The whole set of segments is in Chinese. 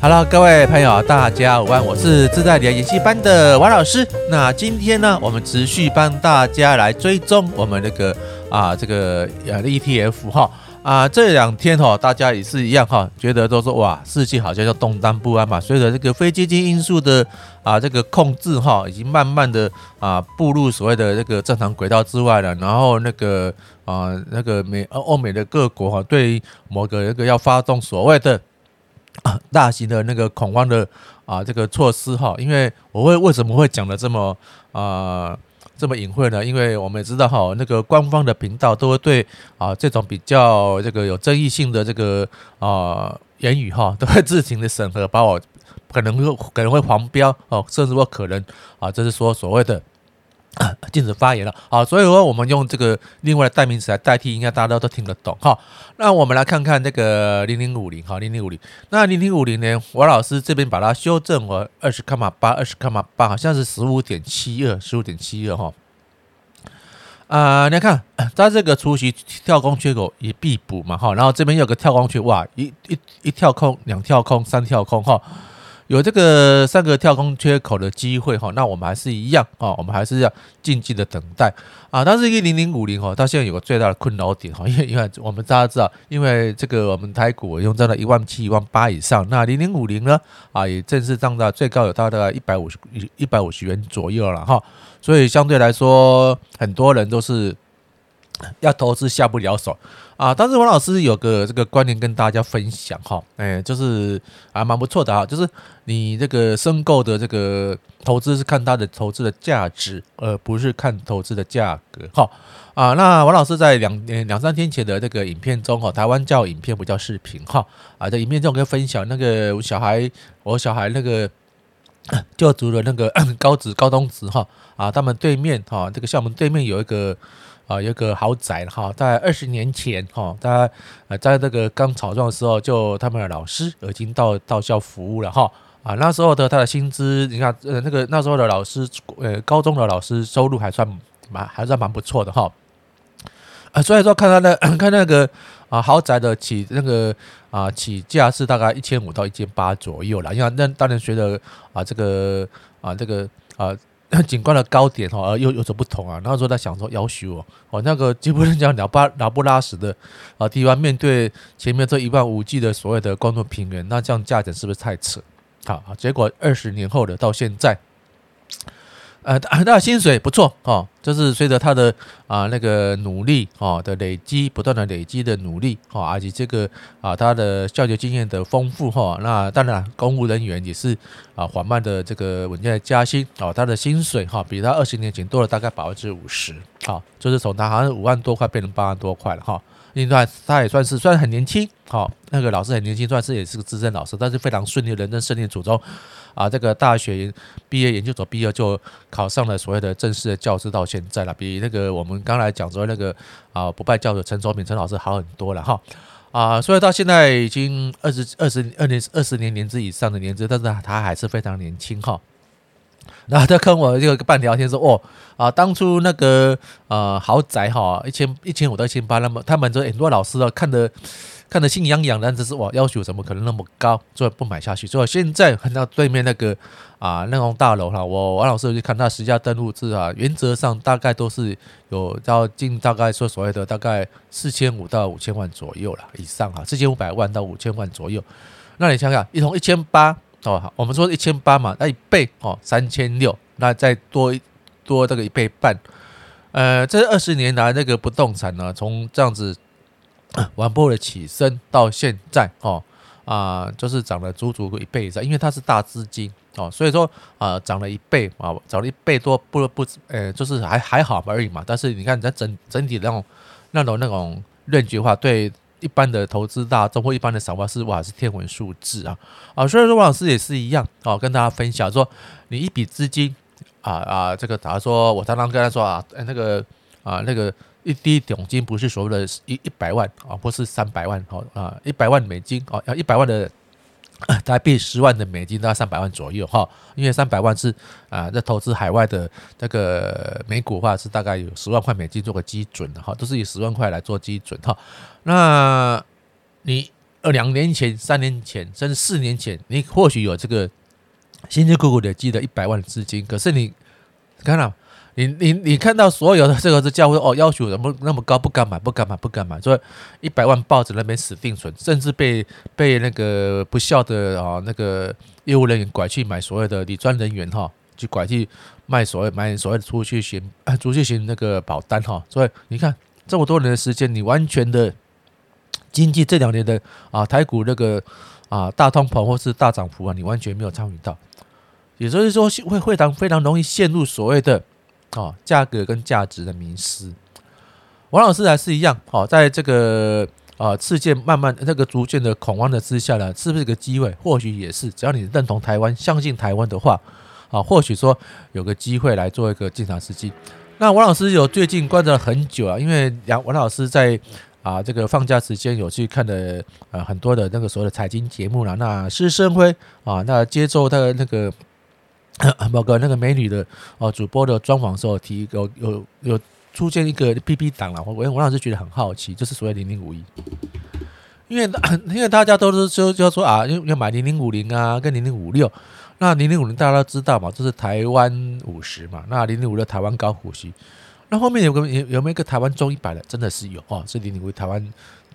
Hello，各位朋友，大家午安，我是自在理研习班的王老师。那今天呢，我们持续帮大家来追踪我们那个啊，这个呃 ETF 哈啊，这两天哈，大家也是一样哈，觉得都说哇，世界好像要动荡不安嘛。随着这个非经济因素的啊这个控制哈，已经慢慢的啊步入所谓的这个正常轨道之外了。然后那个啊那个美欧美的各国哈，对某个那个要发动所谓的。啊，大型的那个恐慌的啊，这个措施哈，因为我会为什么会讲的这么啊这么隐晦呢？因为我们也知道哈，那个官方的频道都会对啊这种比较这个有争议性的这个啊言语哈，都会自行的审核，把我可能会可能会黄标哦，甚至说可能啊，这是说所谓的。禁止发言了，好，所以说我们用这个另外的代名词来代替，应该大家都听得懂哈。那我们来看看那个零零五零哈，零零五零，那零零五零呢，王老师这边把它修正为二十卡码八，二十卡码八，好像是十五点七二，十五点七二哈。啊，你看，它这个除息跳空缺口也必补嘛哈，然后这边有个跳空缺，哇，一一一跳空，两跳空，三跳空哈。有这个三个跳空缺口的机会哈，那我们还是一样啊，我们还是要静静的等待啊。但是一零零五零哈，它现在有个最大的困扰点哈，因为因为我们大家知道，因为这个我们台股用在了一万七、一万八以上，那零零五零呢啊，也正式涨到最高有大概一百五十一百五十元左右了哈，所以相对来说，很多人都是。要投资下不了手啊！但是王老师有个这个观念跟大家分享哈，哎，就是还蛮不错的啊，就是你这个申购的这个投资是看它的投资的价值，而不是看投资的价格哈啊！那王老师在两两三天前的这个影片中哈，台湾叫影片不叫视频哈啊，在影片中跟分享那个我小孩我小孩那个 就读的那个 高职高中职哈啊，他们对面哈这个校门对面有一个。啊，有个豪宅哈，在二十年前哈，大家呃在那个刚草创的时候，就他们的老师已经到到校服务了哈啊，那时候的他的薪资，你看呃那个那时候的老师呃高中的老师收入还算蛮还算蛮不错的哈啊，所以说看他的 看那个啊豪宅的起那个啊起价是大概一千五到一千八左右了，因为那当然觉得啊这个啊这个啊。景观的高点哈，又有所不同啊。那时候他想说，要求哦，哦那个基本上讲鸟不鸟不拉屎的啊地方，面对前面这一望无际的所谓的公路平原，那这样价钱是不是太扯？好，结果二十年后的到现在。呃，那薪水不错哦，就是随着他的啊那个努力哦的累积，不断的累积的努力哦，而且这个啊他的教学经验的丰富哈，那当然公务人员也是啊缓慢的这个稳定的加薪哦，他的薪水哈比他二十年前多了大概百分之五十，好，就是从他好像五万多块变成八万多块了哈。另外，他也算是虽然很年轻，好，那个老师很年轻，算是也是个资深老师，但是非常顺利人生胜利组中，啊，这个大学毕业、研究所毕业就考上了所谓的正式的教师，到现在了，比那个我们刚才讲说那个啊不败教主陈卓敏陈老师好很多了哈，啊，所以到现在已经二十二十二年二十年年资以上的年资，但是他还是非常年轻哈。然后他跟我这个半聊天说：“哦，啊，当初那个呃豪宅哈，一千一千五到一千八，那么他们这很多老师啊，看得看得心痒痒的，只是哇，要求怎么可能那么高，所以不买下去。所以现在看到对面那个啊那栋大楼哈，我王老师去看他实价登录制啊，原则上大概都是有要进大概说所谓的大概四千五到五千万左右了以上哈，四千五百万到五千万左右。那你想想，一栋一千八。”哦，好，我们说一千八嘛，那一倍哦，三千六，那再多多这个一倍半，呃，这二十年来那个不动产呢，从这样子 缓步的起身到现在哦，啊，就是涨了足足一倍以上，因为它是大资金哦，所以说啊，涨了一倍啊，涨了一倍多，不不，呃，就是还还好而已嘛。但是你看，在整整体那种那种那种论据化对。一般的投资大众或一般的散户是哇是天文数字啊。啊，所以说王老师也是一样啊，跟大家分享说，你一笔资金啊啊，这个假如说我常常跟他说啊，那个啊那个一滴佣金不是所谓的一一百万啊，不是三百万哦啊，一百万美金哦，要一百万的台币十万的美金，到三百万左右哈。因为三百万是啊，在投资海外的那个美股的话，是大概有十万块美金做个基准的哈，都是以十万块来做基准哈。那你呃两年前、三年前，甚至四年前，你或许有这个辛辛苦苦的积的一百万资金，可是你看到。你你你看到所有的这个是教会哦，要求怎么那么高，不敢买，不敢买，不敢买，所以一百万抱着那边死定存，甚至被被那个不孝的啊那个业务人员拐去买所谓的理专人员哈，去拐去卖所谓买所谓的储蓄型储蓄型那个保单哈，所以你看这么多年的时间，你完全的经济这两年的啊台股那个啊大通膨或是大涨幅啊，你完全没有参与到，也就是说会非常非常容易陷入所谓的。哦，价格跟价值的迷失，王老师还是一样。哦，在这个啊事件慢慢那个逐渐的恐慌的之下呢，是不是个机会？或许也是，只要你认同台湾、相信台湾的话，啊，或许说有个机会来做一个进场时机。那王老师有最近观察了很久啊，因为杨王老师在啊这个放假时间有去看的呃很多的那个所谓的财经节目了。那施生辉啊，那接受他的那个。某个那个美女的哦主播的专访时候提有有有出现一个 PP 档了，我我王老师觉得很好奇，就是所谓零零五一，因为 因为大家都是就就说啊，要要买零零五零啊，跟零零五六，那零零五零大家都知道嘛，这是台湾五十嘛，那零零五六台湾高股息，那后面有个有有没有一个台湾中一百的，真的是有哦，是零零五台湾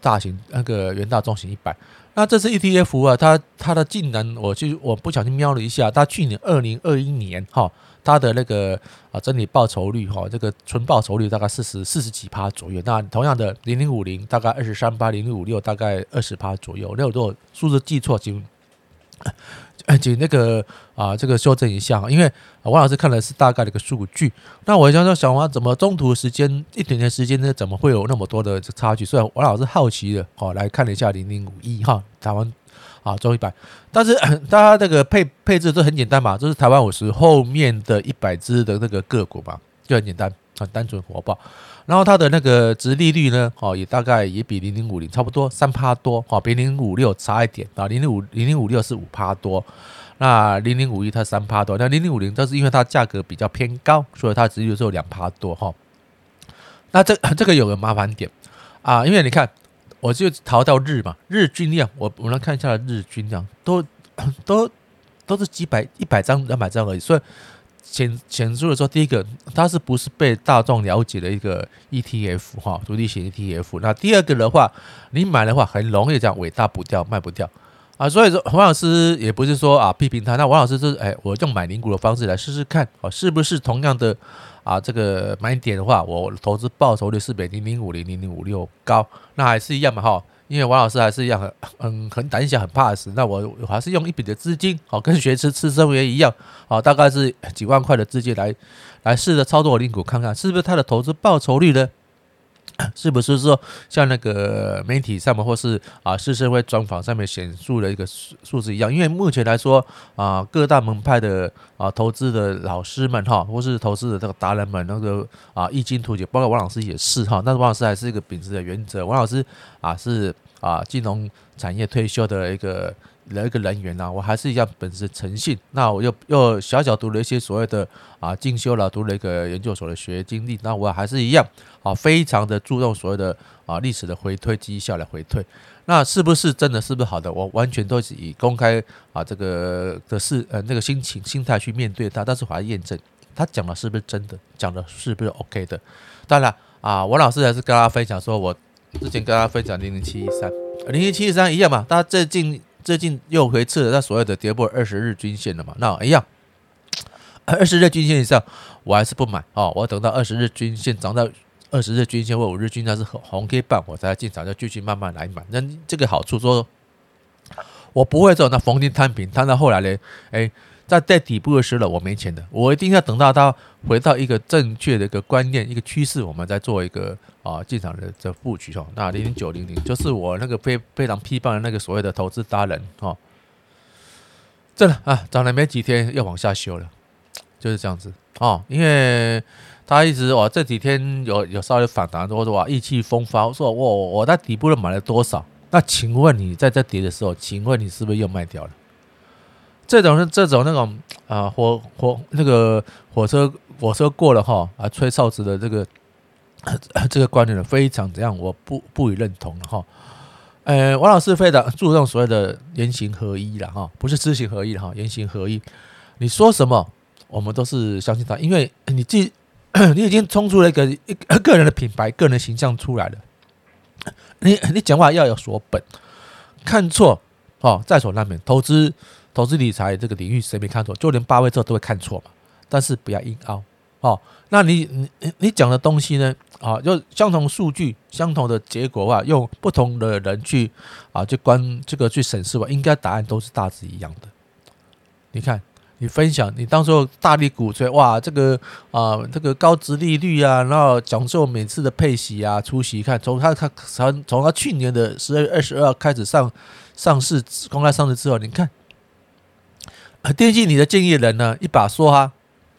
大型那个元大中型一百。那这次 ETF 啊，它它的竟然，我去我不小心瞄了一下，它去年二零二一年哈，它的那个啊整体报酬率哈，这个纯报酬率大概四十四十几趴左右。那同样的零零五零大概二十三八，零零五六大概二十趴左右。那如果数字记错请那个啊，这个修正一下，因为王老师看的是大概的一个数据。那我想说，小王怎么中途时间一点点时间呢？怎么会有那么多的差距？所以王老师好奇的哦，来看了一下零零五一哈，台湾啊中一百。但是 大家这个配配置都很简单嘛，就是台湾五十后面的一百只的那个个股嘛，就很简单，很单纯火爆。然后它的那个殖利率呢，哦，也大概也比零零五零差不多三趴多，哦，比零零五六差一点啊，零零五零零五六是五趴多，那零零五一它三趴多，那零零五零都是因为它价格比较偏高，所以它殖利率只有两趴多哈。那这 这个有个麻烦点啊，因为你看，我就淘到日嘛，日均量，我我来看一下日均量，都 都都是几百一百张两百张而已，所以。显显出的说，第一个，它是不是被大众了解的一个 ETF 哈，独立型 ETF。那第二个的话，你买的话很容易这样尾大不掉，卖不掉啊。所以说，王老师也不是说啊批评他，那王老师是哎，我用买零股的方式来试试看，哦，是不是同样的啊这个买点的话，我投资报酬率是比零零五零零零五六高，那还是一样嘛哈。因为王老师还是一样很很很胆小很怕死，那我我还是用一笔的资金，哦跟学吃吃生鱼一样，哦大概是几万块的资金来来试着操作领股，看看是不是他的投资报酬率呢？是不是说像那个媒体上面或是啊是社会专访上面显述的一个数数字一样？因为目前来说啊各大门派的啊投资的老师们哈，或是投资的这个达人们那个啊异军突起，包括王老师也是哈。但是王老师还是一个秉持的原则，王老师啊是啊金融产业退休的一个。的一个人员呢、啊，我还是一样本着诚信。那我又又小小读了一些所谓的啊进修了，读了一个研究所的学经历。那我还是一样啊，非常的注重所谓的啊历史的回推绩效来回推。那是不是真的是不是好的？我完全都是以公开啊这个的事呃那个心情心态去面对它。但是我还验证他讲的是不是真的，讲的是不是 OK 的。当然啊，我老师还是跟大家分享说，我之前跟大家分享零零七一三零零七一三一样嘛，大家最近。最近又回测了那所谓的跌破二十日均线了嘛？那一样，二十日均线以上我还是不买哦。我要等到二十日均线涨到二十日均线或五日均线是红 K 棒，我才进场，再继续慢慢来买。那这个好处说，我不会做那逢低摊平，摊到后来呢，哎。在在底部的时候，我没钱的，我一定要等到它回到一个正确的一个观念、一个趋势，我们再做一个啊进场的这布局哦。那零零九零零就是我那个非非常批判的那个所谓的投资达人哦，真的啊，涨了没几天又往下修了，就是这样子哦。因为他一直哇这几天有有稍微反弹，或者哇意气风发，说我我在底部的买了多少？那请问你在这跌的时候，请问你是不是又卖掉了？这种是这种那种啊火火那个火车火车过了哈啊吹哨子的这个 这个观点呢，非常怎样？我不不予认同了哈。呃，王老师非常注重所谓的言行合一了哈，不是知行合一哈，言行合一。你说什么，我们都是相信他，因为你既 你已经冲出了一个一个个人的品牌、个人的形象出来了。你你讲话要有所本，看错哦，在所难免。投资投资理财这个领域，谁没看错？就连巴菲特都会看错嘛。但是不要硬凹哦。那你你你讲的东西呢？啊，就相同数据、相同的结果的话，用不同的人去啊，去观这个去审视吧，应该答案都是大致一样的。你看，你分享，你当时候大力鼓吹哇，这个啊，这个高值利率啊，然后讲究每次的配息啊、出息，看从他他从从他去年的十二月二十二号开始上上市公开上市之后，你看，惦记你的建议人呢，一把梭哈。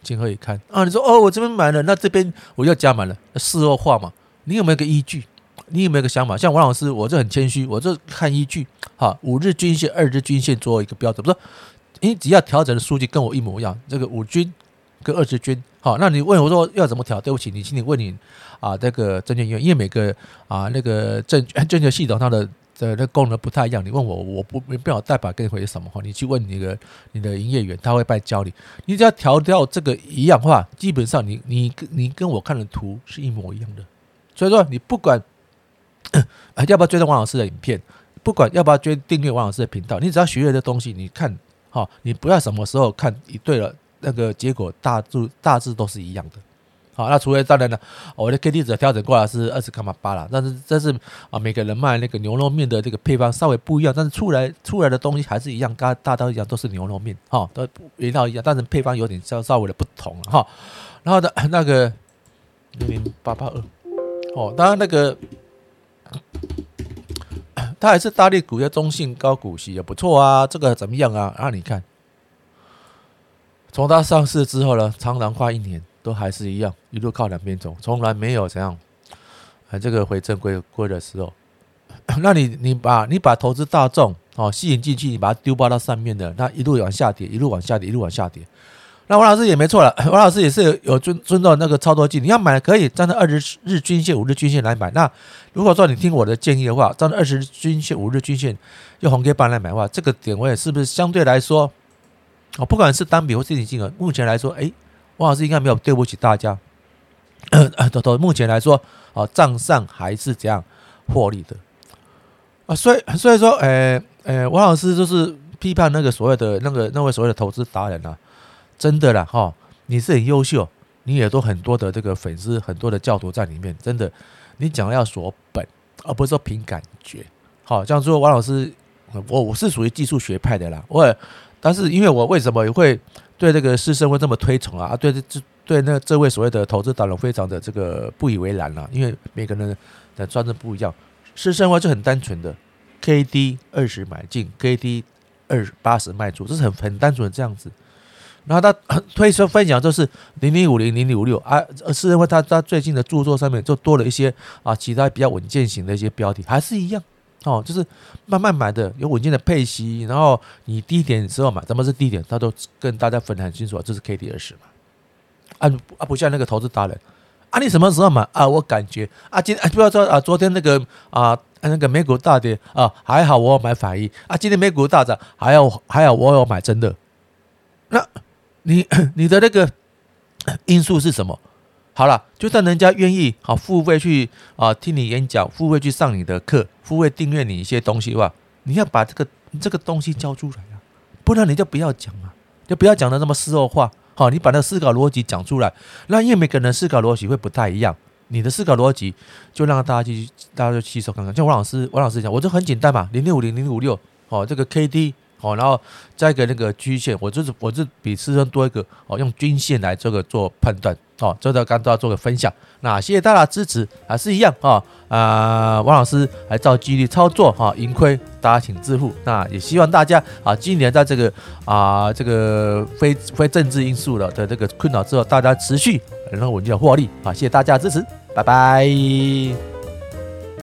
情何以堪啊？你说哦，我这边买了，那这边我要加满了，事后话嘛。你有没有个依据？你有没有个想法？像王老师，我就很谦虚，我就看依据。哈，五日均线、二日均线作为一个标准，不是？你只要调整的数据跟我一模一样，这个五均跟二十均，好，那你问我说要怎么调？对不起，你请你问你啊，这个证券员，因为每个啊那个证证券系统它的。的那功能不太一样，你问我，我不没办法代表跟你回什么话。你去问你的你的营业员，他会帮你教你。你只要调掉这个一样话，基本上你你你跟我看的图是一模一样的。所以说，你不管 要不要追踪王老师的影片，不管要不要追订阅王老师的频道，你只要学会的东西，你看哈，你不要什么时候看一对了，那个结果大致大致都是一样的。好，那除非当然了，我的 K D 值调整过来是二十卡八了，但是这是啊，每个人卖那个牛肉面的这个配方稍微不一样，但是出来出来的东西还是一样，大大刀一样，都是牛肉面，哈，都味道一样，但是配方有点稍稍微的不同了哈。然后的 那个零零八八二，哦，当然那个 它还是大力股，要中性高股息也不错啊，这个怎么样啊？啊，你看，从它上市之后呢，长达快一年。都还是一样，一路靠两边走，从来没有怎样，啊，这个回正规规的时候，那你你把你把投资大众哦吸引进去，你把它丢包到上面的，那一路往下跌，一路往下跌，一路往下跌。那王老师也没错了，王老师也是有尊尊重那个操作技，你要买可以站在二十日均线、五日均线来买。那如果说你听我的建议的话，站在二十日均线、五日均线用红 K 棒来买的话，这个点位是不是相对来说，哦，不管是单笔或是金额，目前来说，诶。王老师应该没有对不起大家，都都目前来说，啊，账上还是这样获利的。啊，所以所以说，呃呃，王老师就是批判那个所谓的那个那位所谓的投资达人啊，真的啦哈，你是很优秀，你也都很多的这个粉丝，很多的教徒在里面，真的，你讲要说本，而不是说凭感觉，好，这样说王老师，我我是属于技术学派的啦，我，但是因为我为什么也会。对这个师生会这么推崇啊？啊，对这这对那这位所谓的投资达人非常的这个不以为然了，因为每个人的专业不一样。师生会就很单纯的，K D 二十买进，K D 二八十卖出，这是很很单纯的这样子。然后他 推说分享就是零零五零零零五六啊，师生会他他最近的著作上面就多了一些啊其他比较稳健型的一些标题，还是一样。哦，就是慢慢买的，有稳健的配息，然后你低点的时候买，怎么是低点？他都跟大家分得很清楚，这是 K D 二十嘛。啊啊，不像那个投资达人啊，你什么时候买啊？我感觉啊，今啊不要说啊，昨天那个啊那个美股大跌啊，还好我有买反一啊，今天美股大涨，还好还好我有买真的。那你 你的那个因素是什么？好了，就算人家愿意好付费去啊听你演讲，付费去上你的课，付费订阅你一些东西的话，你要把这个这个东西交出来啊，不然你就不要讲啊，就不要讲的那么事后话。好，你把那思考逻辑讲出来，那因为每个人的思考逻辑会不太一样，你的思考逻辑就让大家去大家就吸收看看。像王老师，王老师讲，我就很简单嘛，零六五零零五六，好，这个 K D。哦，然后再一个那个均线，我就是我是比师生多一个哦，用均线来这个做判断哦，这个刚都要做个分享。那谢谢大家支持，还是一样啊啊，王老师还照纪律操作哈，盈亏大家请自负。那也希望大家啊，今年在这个啊这个非非政治因素的的这个困扰之后，大家持续能够稳健获利啊，谢谢大家支持，拜拜。